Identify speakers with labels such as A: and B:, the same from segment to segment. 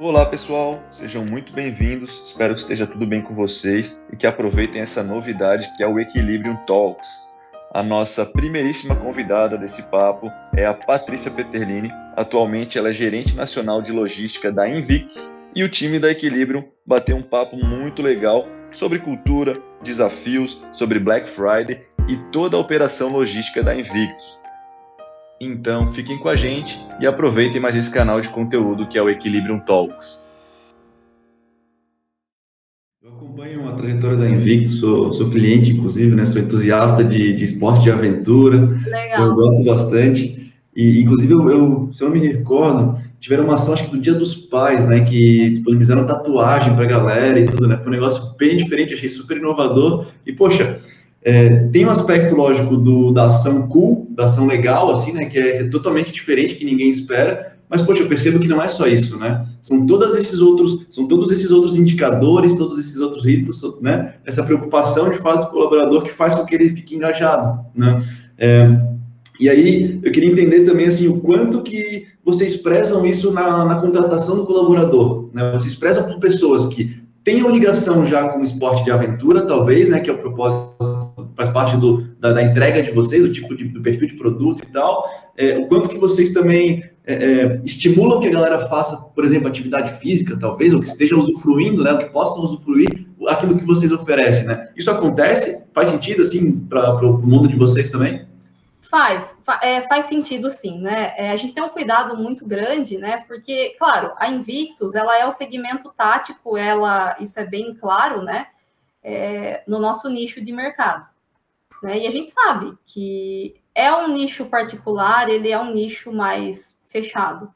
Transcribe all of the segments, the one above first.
A: Olá pessoal, sejam muito bem-vindos. Espero que esteja tudo bem com vocês e que aproveitem essa novidade que é o Equilibrium Talks. A nossa primeiríssima convidada desse papo é a Patrícia Peterlini. Atualmente ela é gerente nacional de logística da Invictus e o time da Equilibrium bateu um papo muito legal sobre cultura, desafios, sobre Black Friday e toda a operação logística da Invictus. Então, fiquem com a gente e aproveitem mais esse canal de conteúdo que é o Equilibrium Talks.
B: Eu acompanho a trajetória da Invictus, sou, sou cliente, inclusive, né? Sou entusiasta de, de esporte de aventura.
C: Legal.
B: Eu gosto bastante. E, inclusive, eu, eu, se eu não me recordo, tiveram uma ação, acho que do Dia dos Pais, né? Que disponibilizaram tatuagem pra galera e tudo, né? Foi um negócio bem diferente, achei super inovador. E, poxa, é, tem um aspecto lógico do, da ação cool, da ação legal, assim, né? Que é totalmente diferente, que ninguém espera. Mas, poxa, eu percebo que não é só isso, né? São todos esses outros, são todos esses outros indicadores, todos esses outros ritos, né? Essa preocupação de fase do colaborador que faz com que ele fique engajado, né? É, e aí, eu queria entender também, assim, o quanto que vocês prezam isso na, na contratação do colaborador, né? Vocês prezam por pessoas que tenham ligação já com o esporte de aventura, talvez, né? Que é o propósito faz parte do, da, da, entrega de vocês, do tipo de do perfil de produto e tal, é, o quanto que vocês também é, é, estimulam que a galera faça, por exemplo, atividade física, talvez, ou que estejam usufruindo, né, ou que possam usufruir aquilo que vocês oferecem, né? Isso acontece? Faz sentido, assim, para o mundo de vocês também?
C: Faz, é, faz sentido sim, né? É, a gente tem um cuidado muito grande, né? Porque, claro, a Invictus, ela é o segmento tático, ela, isso é bem claro, né? É, no nosso nicho de mercado. Né? E a gente sabe que é um nicho particular, ele é um nicho mais fechado.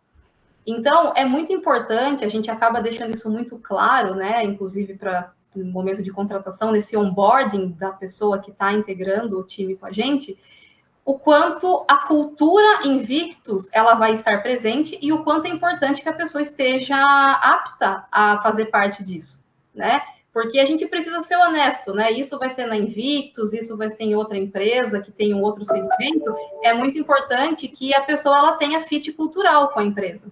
C: Então, é muito importante, a gente acaba deixando isso muito claro, né? Inclusive para no momento de contratação, nesse onboarding da pessoa que está integrando o time com a gente, o quanto a cultura Invictus ela vai estar presente e o quanto é importante que a pessoa esteja apta a fazer parte disso, né? Porque a gente precisa ser honesto, né? Isso vai ser na Invictus, isso vai ser em outra empresa que tem um outro segmento. É muito importante que a pessoa ela tenha fit cultural com a empresa,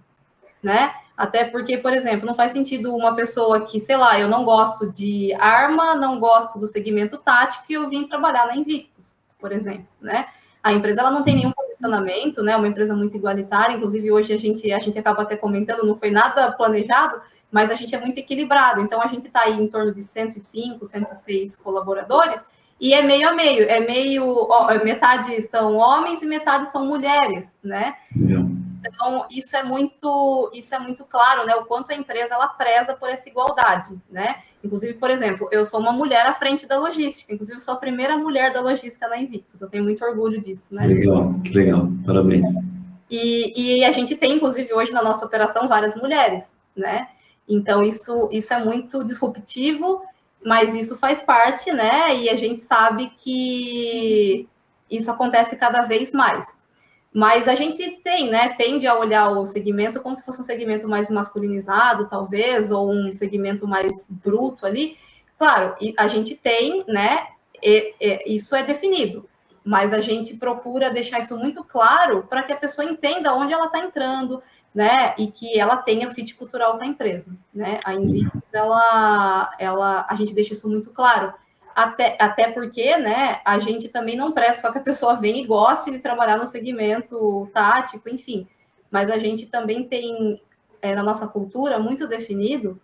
C: né? Até porque, por exemplo, não faz sentido uma pessoa que, sei lá, eu não gosto de arma, não gosto do segmento tático e eu vim trabalhar na Invictus, por exemplo, né? A empresa ela não tem nenhum posicionamento, né? Uma empresa muito igualitária, inclusive hoje a gente a gente acaba até comentando, não foi nada planejado, mas a gente é muito equilibrado. Então, a gente está aí em torno de 105, 106 colaboradores, e é meio a meio, é meio, ó, metade são homens e metade são mulheres, né? Então, isso é muito, isso é muito claro, né? O quanto a empresa ela preza por essa igualdade, né? Inclusive, por exemplo, eu sou uma mulher à frente da logística, inclusive eu sou a primeira mulher da logística na Invictus, eu tenho muito orgulho disso, né?
B: Que legal, que legal, parabéns.
C: E, e a gente tem, inclusive, hoje na nossa operação, várias mulheres, né? Então, isso, isso é muito disruptivo, mas isso faz parte, né? E a gente sabe que isso acontece cada vez mais. Mas a gente tem, né? Tende a olhar o segmento como se fosse um segmento mais masculinizado, talvez, ou um segmento mais bruto ali. Claro, a gente tem, né? E, e, isso é definido, mas a gente procura deixar isso muito claro para que a pessoa entenda onde ela está entrando, né, e que ela tenha fit cultural para a empresa, né? A Invictus, ela, ela, a gente deixa isso muito claro, até, até porque, né, a gente também não presta só que a pessoa venha e goste de trabalhar no segmento tático, enfim, mas a gente também tem é, na nossa cultura muito definido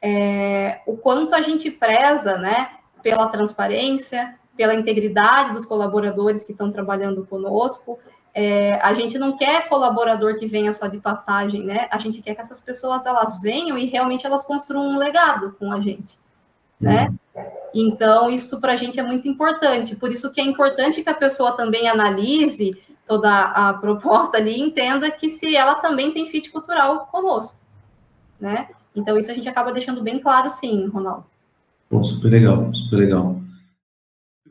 C: é, o quanto a gente preza, né, pela transparência, pela integridade dos colaboradores que estão trabalhando conosco, é, a gente não quer colaborador que venha só de passagem, né? A gente quer que essas pessoas elas venham e realmente elas construam um legado com a gente, né? Então isso para a gente é muito importante. Por isso que é importante que a pessoa também analise toda a proposta ali e entenda que se ela também tem fit cultural conosco, né? Então isso a gente acaba deixando bem claro, sim, Ronaldo.
B: Bom, super legal, super legal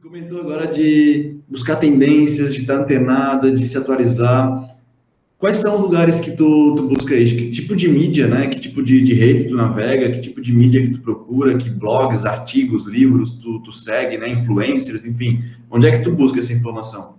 B: comentou agora de buscar tendências, de estar antenada, de se atualizar. Quais são os lugares que tu, tu busca aí? Que tipo de mídia, né? Que tipo de, de redes tu navega? Que tipo de mídia que tu procura? Que blogs, artigos, livros tu, tu segue, né? Influencers, enfim. Onde é que tu busca essa informação?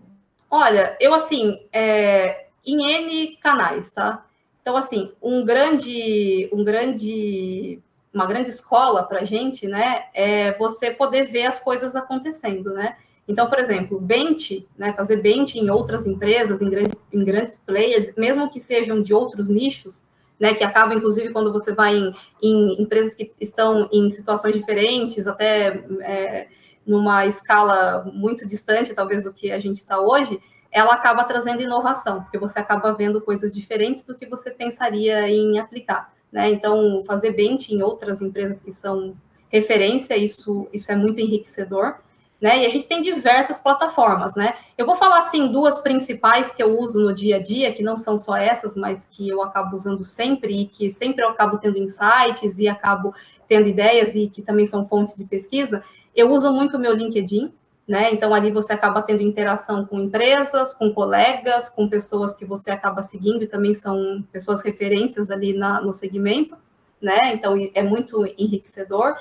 C: Olha, eu assim, é, em N canais, tá? Então, assim, um grande, um grande, uma grande escola para a gente, né, é você poder ver as coisas acontecendo, né? Então, por exemplo, bench, né, fazer bench em outras empresas, em, grande, em grandes players, mesmo que sejam de outros nichos, né, que acaba, inclusive, quando você vai em, em empresas que estão em situações diferentes, até é, numa escala muito distante, talvez, do que a gente está hoje, ela acaba trazendo inovação, porque você acaba vendo coisas diferentes do que você pensaria em aplicar. Né? Então, fazer bench em outras empresas que são referência, isso, isso é muito enriquecedor né? E a gente tem diversas plataformas, né? Eu vou falar assim duas principais que eu uso no dia a dia, que não são só essas, mas que eu acabo usando sempre e que sempre eu acabo tendo insights e acabo tendo ideias e que também são fontes de pesquisa. Eu uso muito o meu LinkedIn, né? Então ali você acaba tendo interação com empresas, com colegas, com pessoas que você acaba seguindo e também são pessoas referências ali na, no segmento, né? Então é muito enriquecedor.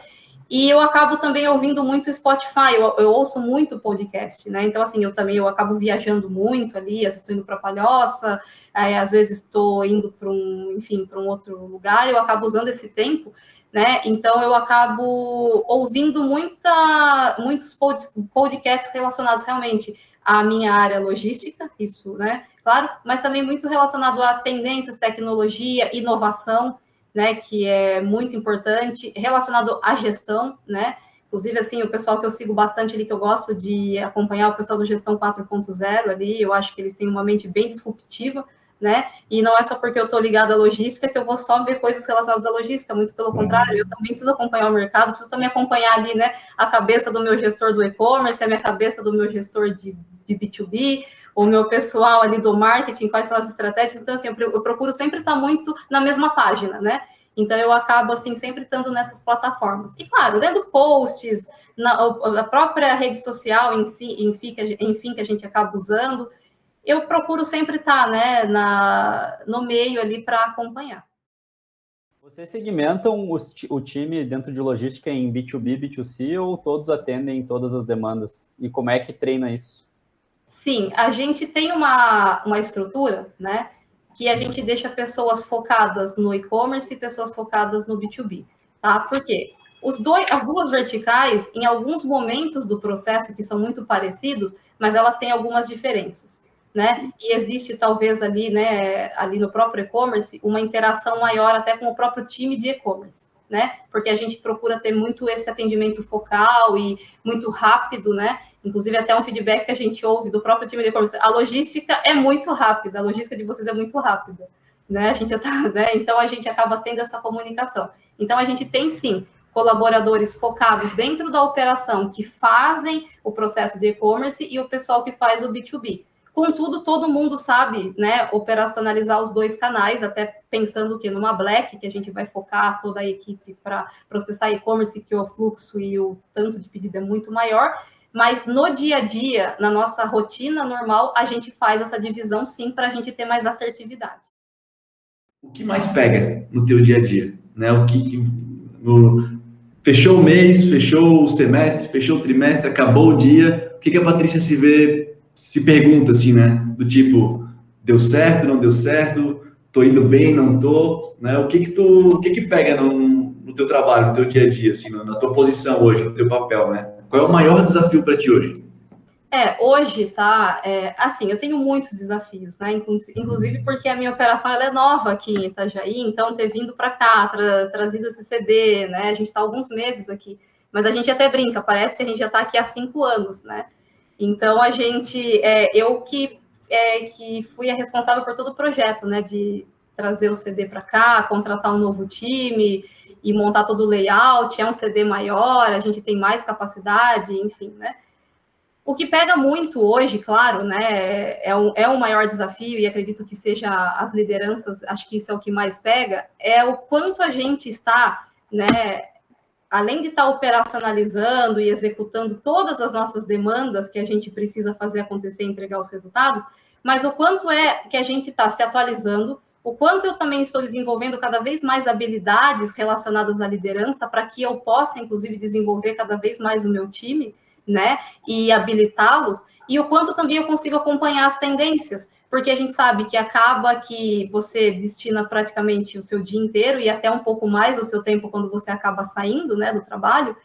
C: E eu acabo também ouvindo muito Spotify, eu, eu, ouço muito podcast, né? Então, assim, eu também eu acabo viajando muito ali, vezes estou indo para Palhoça, aí, às vezes estou indo para um, enfim, para um outro lugar, eu acabo usando esse tempo, né? Então, eu acabo ouvindo muita, muitos podcasts relacionados realmente à minha área logística, isso, né? Claro, mas também muito relacionado a tendências, tecnologia, inovação, né, que é muito importante, relacionado à gestão, né? Inclusive, assim, o pessoal que eu sigo bastante ali, que eu gosto de acompanhar, o pessoal do Gestão 4.0 ali, eu acho que eles têm uma mente bem disruptiva, né? E não é só porque eu estou ligada à logística que eu vou só ver coisas relacionadas à logística, muito pelo contrário, eu também preciso acompanhar o mercado, preciso também acompanhar ali, né, a cabeça do meu gestor do e-commerce, a minha cabeça do meu gestor de, de B2B, o meu pessoal ali do marketing, quais são as estratégias. Então, assim, eu, procuro sempre estar muito na mesma página, né? Então, eu acabo, assim, sempre estando nessas plataformas. E, claro, lendo posts, na, a própria rede social em si, enfim, que, enfim, que a gente acaba usando, eu procuro sempre estar, né, na, no meio ali para acompanhar.
D: Vocês segmentam o, o, time dentro de logística em B2B, B2C ou todos atendem todas as demandas? E como é que treina isso?
C: Sim, a gente tem uma, uma estrutura, né? Que a gente deixa pessoas focadas no e-commerce e pessoas focadas no B2B, tá? Por quê? Os dois, as duas verticais, em alguns momentos do processo que são muito parecidos, mas elas têm algumas diferenças, né? E existe talvez ali, né, ali no próprio e-commerce, uma interação maior até com o próprio time de e-commerce, né? Porque a gente procura ter muito esse atendimento focal e muito rápido, né? Inclusive, até um feedback que a gente ouve do próprio time de e-commerce. A logística é muito rápida, a logística de vocês é muito rápida. Né? A gente tá, né? Então, a gente acaba tendo essa comunicação. Então, a gente tem sim colaboradores focados dentro da operação que fazem o processo de e-commerce e o pessoal que faz o B2B. Contudo, todo mundo sabe, né, operacionalizar os dois canais, até pensando que numa Black, que a gente vai focar toda a equipe para processar e-commerce, que o fluxo e o tanto de pedido é muito maior, mas no dia a dia, na nossa rotina normal, a gente faz essa divisão sim para a gente ter mais assertividade.
B: O que mais pega no teu dia a dia? Né? O que, que no, fechou o mês, fechou o semestre, fechou o trimestre, acabou o dia. O que, que a Patrícia se vê, se pergunta assim, né? Do tipo, deu certo, não deu certo, tô indo bem, não tô, né? O que que tu, o que que pega no, no teu trabalho, no teu dia a dia, assim, na tua posição hoje, no teu papel, né? Qual é o maior desafio para ti hoje?
C: É, hoje, tá, é, assim, eu tenho muitos desafios, né, inclusive porque a minha operação, ela é nova aqui em Itajaí, então ter vindo para cá, tra trazido esse CD, né, a gente está alguns meses aqui, mas a gente até brinca, parece que a gente já está aqui há cinco anos, né, então a gente, é, eu que, é, que fui a responsável por todo o projeto, né, de trazer o CD para cá, contratar um novo time, e montar todo o layout, é um CD maior, a gente tem mais capacidade, enfim, né? O que pega muito hoje, claro, né, é um, é um maior desafio, e acredito que seja as lideranças, acho que isso é o que mais pega, é o quanto a gente está, né, além de estar operacionalizando e executando todas as nossas demandas que a gente precisa fazer acontecer e entregar os resultados, mas o quanto é que a gente está se atualizando, o quanto eu também estou desenvolvendo cada vez mais habilidades relacionadas à liderança para que eu possa, inclusive, desenvolver cada vez mais o meu time, né, e habilitá-los, e o quanto também eu consigo acompanhar as tendências, porque a gente sabe que acaba que você destina praticamente o seu dia inteiro e até um pouco mais do seu tempo quando você acaba saindo, né, do trabalho.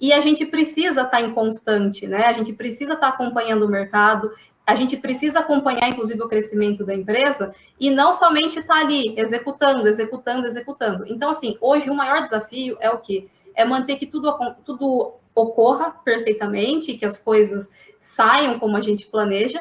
C: E a gente precisa estar em constante, né? A gente precisa estar acompanhando o mercado, a gente precisa acompanhar, inclusive, o crescimento da empresa e não somente estar ali executando, executando, executando. Então, assim, hoje o maior desafio é o quê? É manter que tudo, tudo ocorra perfeitamente, que as coisas saiam como a gente planeja,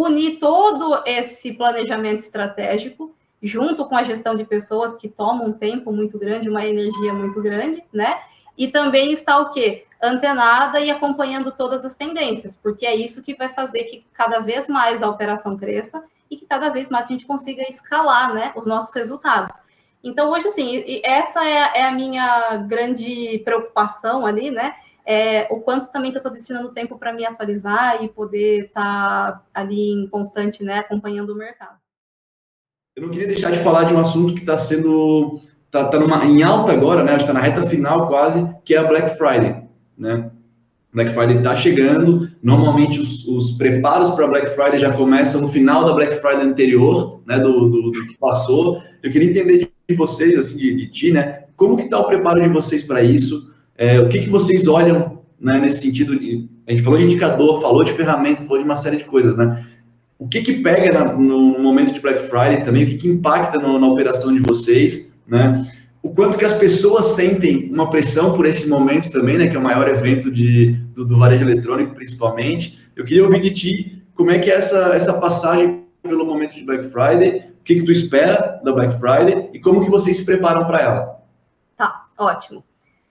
C: unir todo esse planejamento estratégico junto com a gestão de pessoas que tomam um tempo muito grande, uma energia muito grande, né? E também está o quê? Antenada e acompanhando todas as tendências, porque é isso que vai fazer que cada vez mais a operação cresça e que cada vez mais a gente consiga escalar né, os nossos resultados. Então, hoje, assim, essa é, é a minha grande preocupação ali, né? É, o quanto também que eu estou destinando tempo para me atualizar e poder estar tá ali em constante, né, acompanhando o mercado.
B: Eu não queria deixar de falar de um assunto que está sendo tá, tá numa, em alta agora, né? Está na reta final quase, que é a Black Friday, né? Black Friday está chegando. Normalmente os, os preparos para Black Friday já começam no final da Black Friday anterior, né? Do, do, do que passou. Eu queria entender de vocês, assim, de, de ti, né? Como que está o preparo de vocês para isso? É, o que, que vocês olham né, nesse sentido? A gente falou de indicador, falou de ferramenta, falou de uma série de coisas, né? O que que pega na, no momento de Black Friday também? O que que impacta no, na operação de vocês? né? O quanto que as pessoas sentem uma pressão por esse momento também, né? Que é o maior evento de, do, do varejo eletrônico, principalmente. Eu queria ouvir de ti como é que é essa, essa passagem pelo momento de Black Friday, o que, que tu espera da Black Friday e como que vocês se preparam para ela.
C: Tá, ótimo.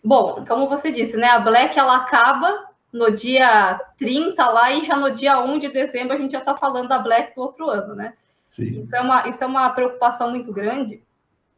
C: Bom, como você disse, né? A Black ela acaba no dia 30 lá e já no dia 1 de dezembro a gente já está falando da Black do outro ano, né? Sim. Isso é uma, isso é uma preocupação muito grande,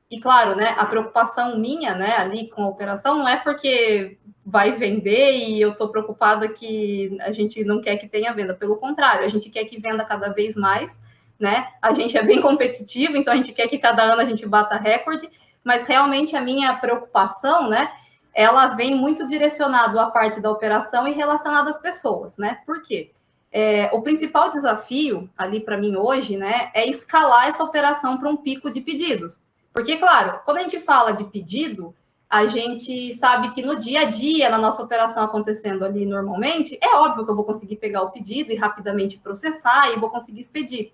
C: e claro, né, a preocupação minha, né, ali com a operação não é porque vai vender e eu estou preocupada que a gente não quer que tenha venda, pelo contrário, a gente quer que venda cada vez mais, né? A gente é bem competitivo, então a gente quer que cada ano a gente bata recorde, mas realmente a minha preocupação, né, ela vem muito direcionado à parte da operação e relacionada às pessoas, né? Por quê? É, o principal desafio ali para mim hoje, né, é escalar essa operação para um pico de pedidos. Porque, claro, quando a gente fala de pedido, a gente sabe que no dia a dia, na nossa operação acontecendo ali normalmente, é óbvio que eu vou conseguir pegar o pedido e rapidamente processar e vou conseguir expedir.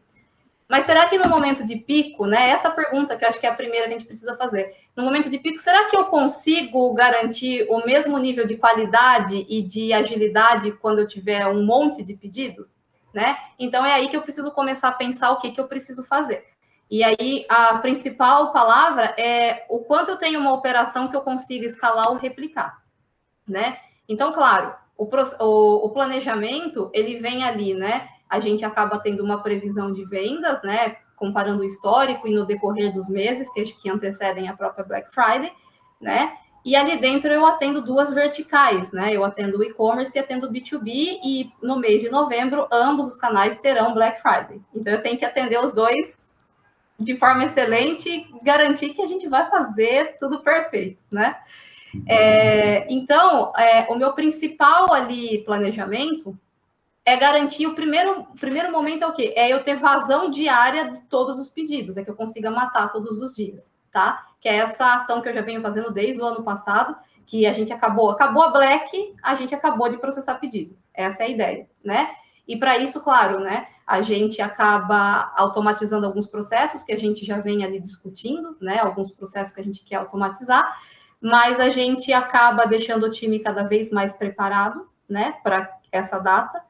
C: Mas será que no momento de pico, né? Essa pergunta que acho que é a primeira que a gente precisa fazer. No momento de pico, será que eu consigo garantir o mesmo nível de qualidade e de agilidade quando eu tiver um monte de pedidos? Né? Então é aí que eu preciso começar a pensar o que, que eu preciso fazer. E aí a principal palavra é o quanto eu tenho uma operação que eu consiga escalar ou replicar, né? Então, claro, o, o, o planejamento ele vem ali, né? A gente acaba tendo uma previsão de vendas, né? Comparando o histórico e no decorrer dos meses que, que antecedem a própria Black Friday, né? E ali dentro eu atendo duas verticais, né? Eu atendo o e-commerce e atendo o B2B, e no mês de novembro, ambos os canais terão Black Friday. Então eu tenho que atender os dois de forma excelente e garantir que a gente vai fazer tudo perfeito, né? É, então, é, o meu principal ali planejamento é garantir o primeiro, o primeiro momento é o quê? É eu ter vazão diária de todos os pedidos, é que eu consiga matar todos os dias, tá? Que é essa ação que eu já venho fazendo desde o ano passado, que a gente acabou, acabou a Black, a gente acabou de processar pedido. Essa é a ideia, né? E para isso, claro, né, a gente acaba automatizando alguns processos que a gente já vem ali discutindo, né, alguns processos que a gente quer automatizar, mas a gente acaba deixando o time cada vez mais preparado, né, para essa data.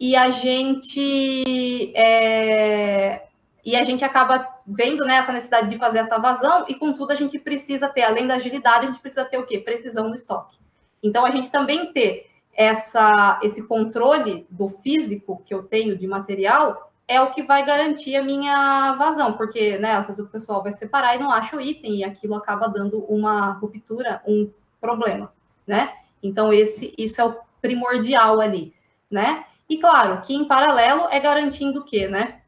C: E a gente é, e a gente acaba vendo né, essa necessidade de fazer essa vazão, e contudo a gente precisa ter, além da agilidade, a gente precisa ter o quê? Precisão no estoque. Então a gente também ter essa, esse controle do físico que eu tenho de material é o que vai garantir a minha vazão, porque, né, às vezes o pessoal vai separar e não acha o item, e aquilo acaba dando uma ruptura, um problema, né? Então, esse, isso é o primordial ali, né? E claro, que em paralelo é garantindo o quê, né?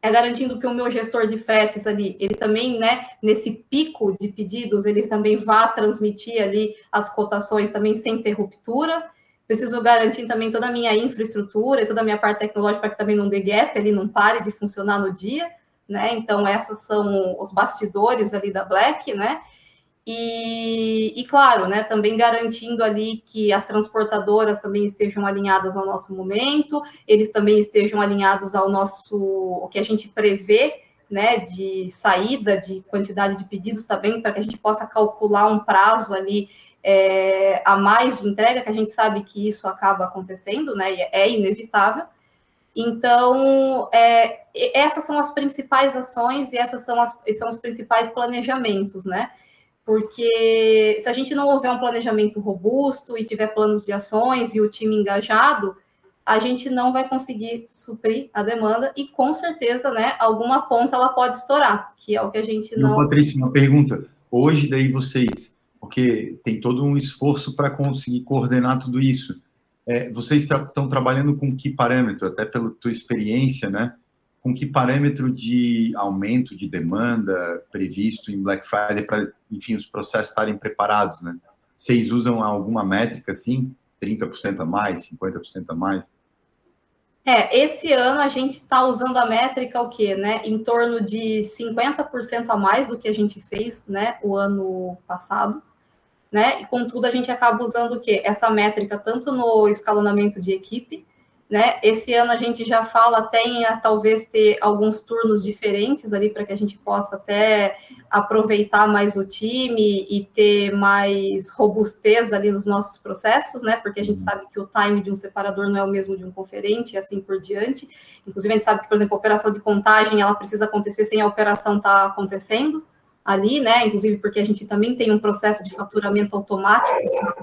C: É garantindo que o meu gestor de fretes ali, ele também, né, nesse pico de pedidos, ele também vá transmitir ali as cotações também sem ter ruptura, preciso garantir também toda a minha infraestrutura e toda a minha parte tecnológica para que também não dê gap, ele não pare de funcionar no dia, né? Então, essas são os bastidores ali da Black, né? E, e, claro, né, também garantindo ali que as transportadoras também estejam alinhadas ao nosso momento, eles também estejam alinhados ao nosso, o que a gente prevê, né, de saída de quantidade de pedidos também, para que a gente possa calcular um prazo ali é, a mais de entrega, que a gente sabe que isso acaba acontecendo, né, é inevitável. Então, é, essas são as principais ações e essas são, as, são os principais planejamentos, né? Porque se a gente não houver um planejamento robusto e tiver planos de ações e o time engajado, a gente não vai conseguir suprir a demanda e com certeza, né, alguma ponta ela pode estourar, que é o que a gente não.
E: Patrícia, uma pergunta. Hoje daí vocês, porque tem todo um esforço para conseguir coordenar tudo isso. É, vocês estão trabalhando com que parâmetro, até pela tua experiência, né? Com que parâmetro de aumento de demanda previsto em Black Friday para, enfim, os processos estarem preparados, né? Vocês usam alguma métrica assim? 30% a mais, 50% a mais?
C: É, esse ano a gente está usando a métrica o quê, né? Em torno de 50% a mais do que a gente fez, né, o ano passado, né? E contudo a gente acaba usando o quê? Essa métrica tanto no escalonamento de equipe, né? Esse ano a gente já fala até em talvez ter alguns turnos diferentes ali para que a gente possa até aproveitar mais o time e ter mais robustez ali nos nossos processos, né? Porque a gente sabe que o time de um separador não é o mesmo de um conferente e assim por diante. Inclusive a gente sabe que, por exemplo, a operação de contagem ela precisa acontecer sem a operação estar tá acontecendo ali, né? Inclusive porque a gente também tem um processo de faturamento automático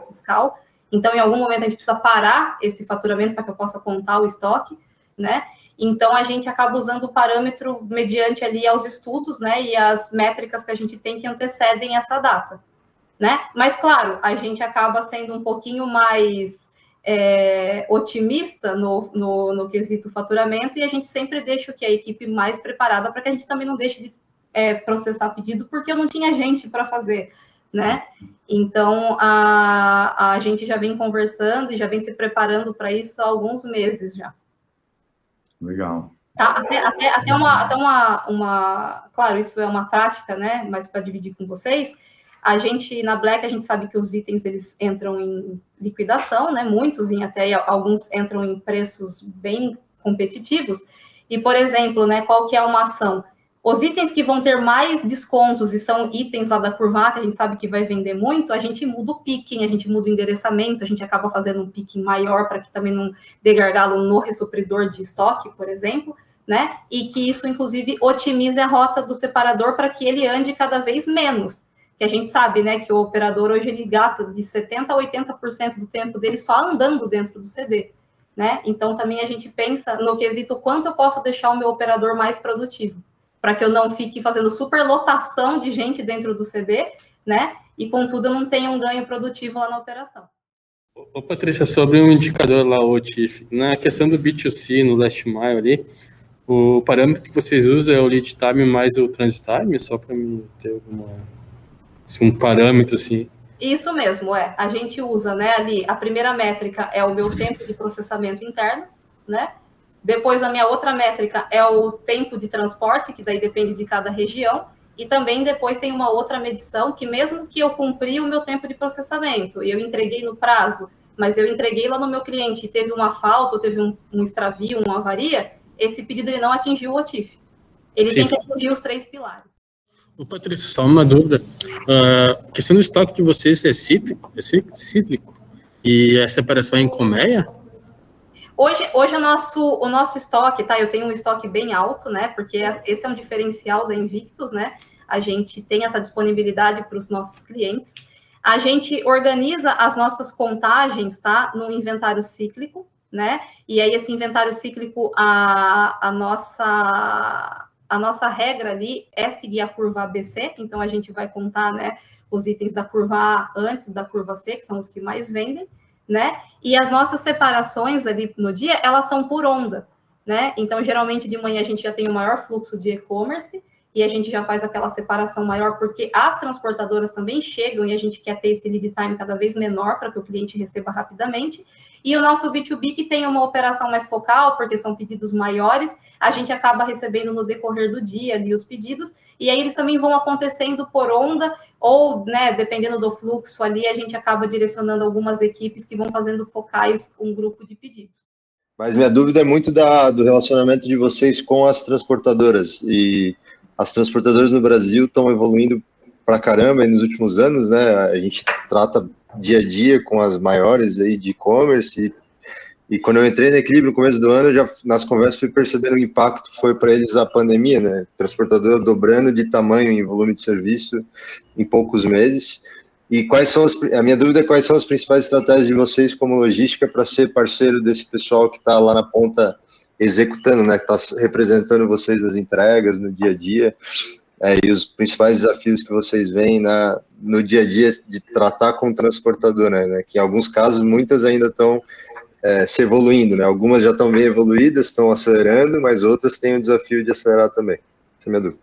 C: fiscal. Então, em algum momento, a gente precisa parar esse faturamento para que eu possa contar o estoque, né? Então, a gente acaba usando o parâmetro mediante ali aos estudos, né? E as métricas que a gente tem que antecedem essa data, né? Mas, claro, a gente acaba sendo um pouquinho mais é, otimista no, no, no, quesito faturamento e a gente sempre deixa o que a equipe mais preparada para que a gente também não deixe de é, processar pedido, porque eu não tinha gente para fazer né? Então, a, a gente já vem conversando e já vem se preparando para isso há alguns meses já.
E: Legal.
C: Tá, até, até, até, uma, até uma, uma. Claro, isso é uma prática, né? Mas para dividir com vocês, a gente, na Black, a gente sabe que os itens eles entram em liquidação, né? Muitos, em até alguns entram em preços bem competitivos. E, por exemplo, né, qual que é uma ação? Os itens que vão ter mais descontos e são itens lá da curva que a gente sabe que vai vender muito, a gente muda o picking, a gente muda o endereçamento, a gente acaba fazendo um picking maior para que também não dê gargalo no ressupridor de estoque, por exemplo, né? E que isso, inclusive, otimize a rota do separador para que ele ande cada vez menos. Que a gente sabe, né, que o operador hoje ele gasta de 70% a 80% do tempo dele só andando dentro do CD. Né? Então, também a gente pensa no quesito quanto eu posso deixar o meu operador mais produtivo para que eu não fique fazendo superlotação de gente dentro do CD, né? E contudo eu não tenha um ganho produtivo lá na operação.
F: Ô, Patrícia, sobre um indicador lá, o TIF, na questão do B2C, no last mile ali, o parâmetro que vocês usam é o lead time mais o transit time, só para mim ter alguma, assim, um parâmetro assim?
C: Isso mesmo, é. A gente usa, né, ali, a primeira métrica é o meu tempo de processamento interno, né? Depois, a minha outra métrica é o tempo de transporte, que daí depende de cada região. E também depois tem uma outra medição que, mesmo que eu cumpri o meu tempo de processamento e eu entreguei no prazo, mas eu entreguei lá no meu cliente e teve uma falta, ou teve um, um extravio, uma avaria, esse pedido ele não atingiu o OTIF. Ele Sim. tem que atingir os três pilares.
F: Ô, Patrícia, só uma dúvida. Uh, questão do estoque de vocês é cíclico? É cíclico? E a separação é em colmeia?
C: Hoje, hoje o, nosso, o nosso estoque, tá? Eu tenho um estoque bem alto, né? Porque esse é um diferencial da Invictus, né? A gente tem essa disponibilidade para os nossos clientes. A gente organiza as nossas contagens, tá? No inventário cíclico, né? E aí, esse inventário cíclico, a, a nossa a nossa regra ali é seguir a curva ABC, então a gente vai contar, né, os itens da curva A antes da curva C, que são os que mais vendem, né? E as nossas separações ali no dia, elas são por onda, né? Então, geralmente de manhã a gente já tem o maior fluxo de e-commerce, e a gente já faz aquela separação maior, porque as transportadoras também chegam e a gente quer ter esse lead time cada vez menor para que o cliente receba rapidamente. E o nosso B2B, que tem uma operação mais focal, porque são pedidos maiores, a gente acaba recebendo no decorrer do dia ali os pedidos, e aí eles também vão acontecendo por onda, ou, né, dependendo do fluxo ali, a gente acaba direcionando algumas equipes que vão fazendo focais um grupo de pedidos.
G: Mas minha dúvida é muito da, do relacionamento de vocês com as transportadoras. E as transportadoras no Brasil estão evoluindo pra caramba nos últimos anos, né? A gente trata dia a dia com as maiores aí de e-commerce e, e, quando eu entrei na Equilíbrio no começo do ano, já nas conversas fui percebendo o impacto foi para eles a pandemia, né? Transportadora dobrando de tamanho em volume de serviço em poucos meses. E quais são as, a minha dúvida é quais são as principais estratégias de vocês como logística para ser parceiro desse pessoal que está lá na ponta executando, né, que está representando vocês nas entregas, no dia a dia, é, e os principais desafios que vocês veem na, no dia a dia de tratar com o transportador, né, né que em alguns casos muitas ainda estão é, se evoluindo, né, algumas já estão bem evoluídas, estão acelerando, mas outras têm o desafio de acelerar também. Essa é a minha dúvida.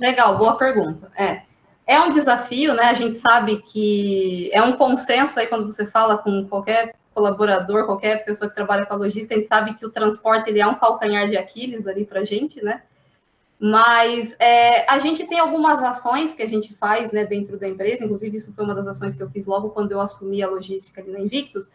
C: Legal, boa pergunta. É, é um desafio, né? A gente sabe que é um consenso aí quando você fala com qualquer colaborador, qualquer pessoa que trabalha com a logística, a gente sabe que o transporte ele é um calcanhar de Aquiles ali para a gente, né? Mas é, a gente tem algumas ações que a gente faz né, dentro da empresa, inclusive isso foi uma das ações que eu fiz logo quando eu assumi a logística ali na Invictus,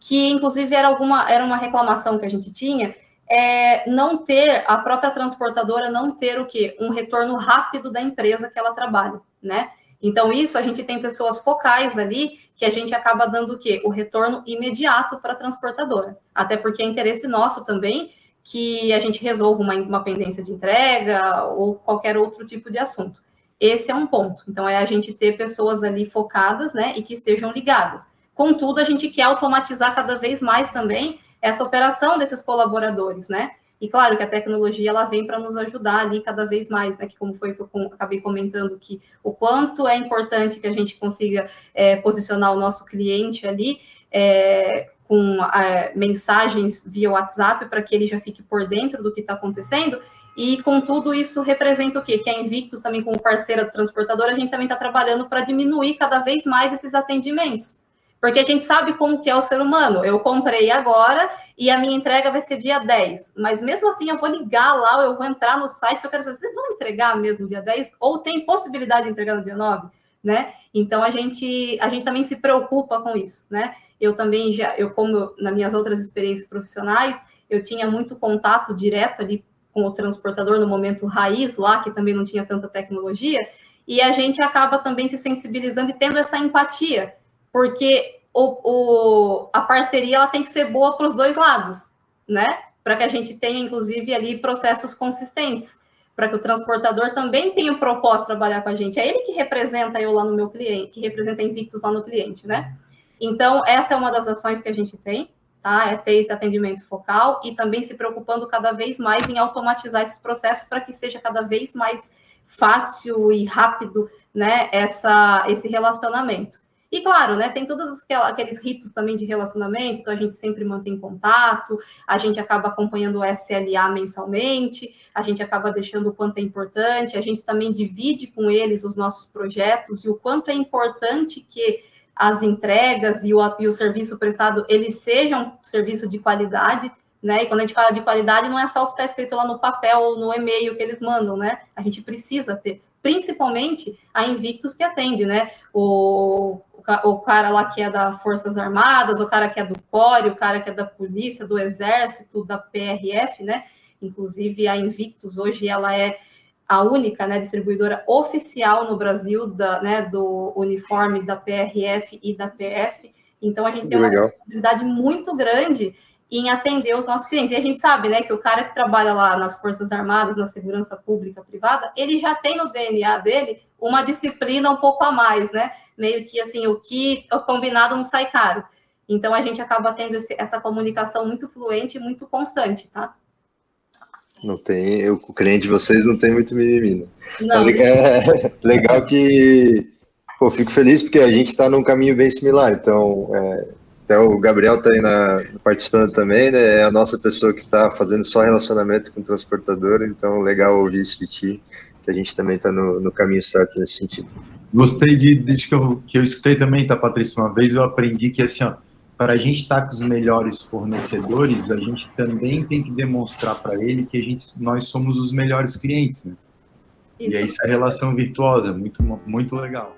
C: que inclusive era, alguma, era uma reclamação que a gente tinha, é, não ter, a própria transportadora não ter o quê? Um retorno rápido da empresa que ela trabalha, né? Então, isso a gente tem pessoas focais ali que a gente acaba dando o quê? O retorno imediato para a transportadora. Até porque é interesse nosso também que a gente resolva uma, uma pendência de entrega ou qualquer outro tipo de assunto. Esse é um ponto. Então, é a gente ter pessoas ali focadas, né, e que estejam ligadas. Contudo, a gente quer automatizar cada vez mais também essa operação desses colaboradores, né? E claro que a tecnologia ela vem para nos ajudar ali cada vez mais, né? Que como foi que eu acabei comentando que o quanto é importante que a gente consiga é, posicionar o nosso cliente ali é, com é, mensagens via WhatsApp para que ele já fique por dentro do que está acontecendo. E com tudo isso representa o quê? Que a Invictus também como parceira do transportador, a gente também está trabalhando para diminuir cada vez mais esses atendimentos. Porque a gente sabe como que é o ser humano. Eu comprei agora e a minha entrega vai ser dia 10. Mas mesmo assim eu vou ligar lá, eu vou entrar no site, porque eu quero saber, vocês vão entregar mesmo dia 10? Ou tem possibilidade de entregar no dia 9? Né? Então a gente, a gente também se preocupa com isso, né? Eu também já, eu como nas minhas outras experiências profissionais, eu tinha muito contato direto ali com o transportador no momento raiz lá, que também não tinha tanta tecnologia, e a gente acaba também se sensibilizando e tendo essa empatia porque o, o, a parceria ela tem que ser boa para os dois lados, né? Para que a gente tenha, inclusive, ali processos consistentes, para que o transportador também tenha um propósito trabalhar com a gente. É ele que representa eu lá no meu cliente, que representa Invictus lá no cliente, né? Então, essa é uma das ações que a gente tem, tá? É ter esse atendimento focal e também se preocupando cada vez mais em automatizar esses processos para que seja cada vez mais fácil e rápido, né, essa, esse relacionamento. E claro, né, tem todos aqueles ritos também de relacionamento, então a gente sempre mantém contato, a gente acaba acompanhando o SLA mensalmente, a gente acaba deixando o quanto é importante, a gente também divide com eles os nossos projetos e o quanto é importante que as entregas e o, e o serviço prestado, eles sejam serviço de qualidade, né? E quando a gente fala de qualidade, não é só o que está escrito lá no papel ou no e-mail que eles mandam, né? A gente precisa ter, principalmente a Invictus que atende, né? O, o cara lá que é da Forças Armadas, o cara que é do CORE, o cara que é da polícia, do Exército, da PRF, né? Inclusive a Invictus hoje ela é a única né, distribuidora oficial no Brasil da, né, do uniforme da PRF e da PF. Então a gente tem uma responsabilidade muito grande em atender os nossos clientes. E a gente sabe, né, que o cara que trabalha lá nas Forças Armadas, na segurança pública privada, ele já tem no DNA dele uma disciplina um pouco a mais, né? Meio que assim, o que o combinado não sai caro. Então a gente acaba tendo esse, essa comunicação muito fluente e muito constante, tá?
G: Não tem, eu, o cliente de vocês não tem muito mimimi. Não. É, legal que, pô, fico feliz porque a gente está num caminho bem similar. Então, é, até o Gabriel está aí na, participando também, né? É a nossa pessoa que está fazendo só relacionamento com o transportador, então legal ouvir isso de ti que a gente também está no, no, caminho certo nesse sentido.
E: Gostei de, de que, eu, que eu escutei também, tá, Patrícia? Uma vez eu aprendi que, assim, ó, para a gente estar tá com os melhores fornecedores, a gente também tem que demonstrar para ele que a gente, nós somos os melhores clientes, né? Isso. E é isso a relação virtuosa, muito, muito legal.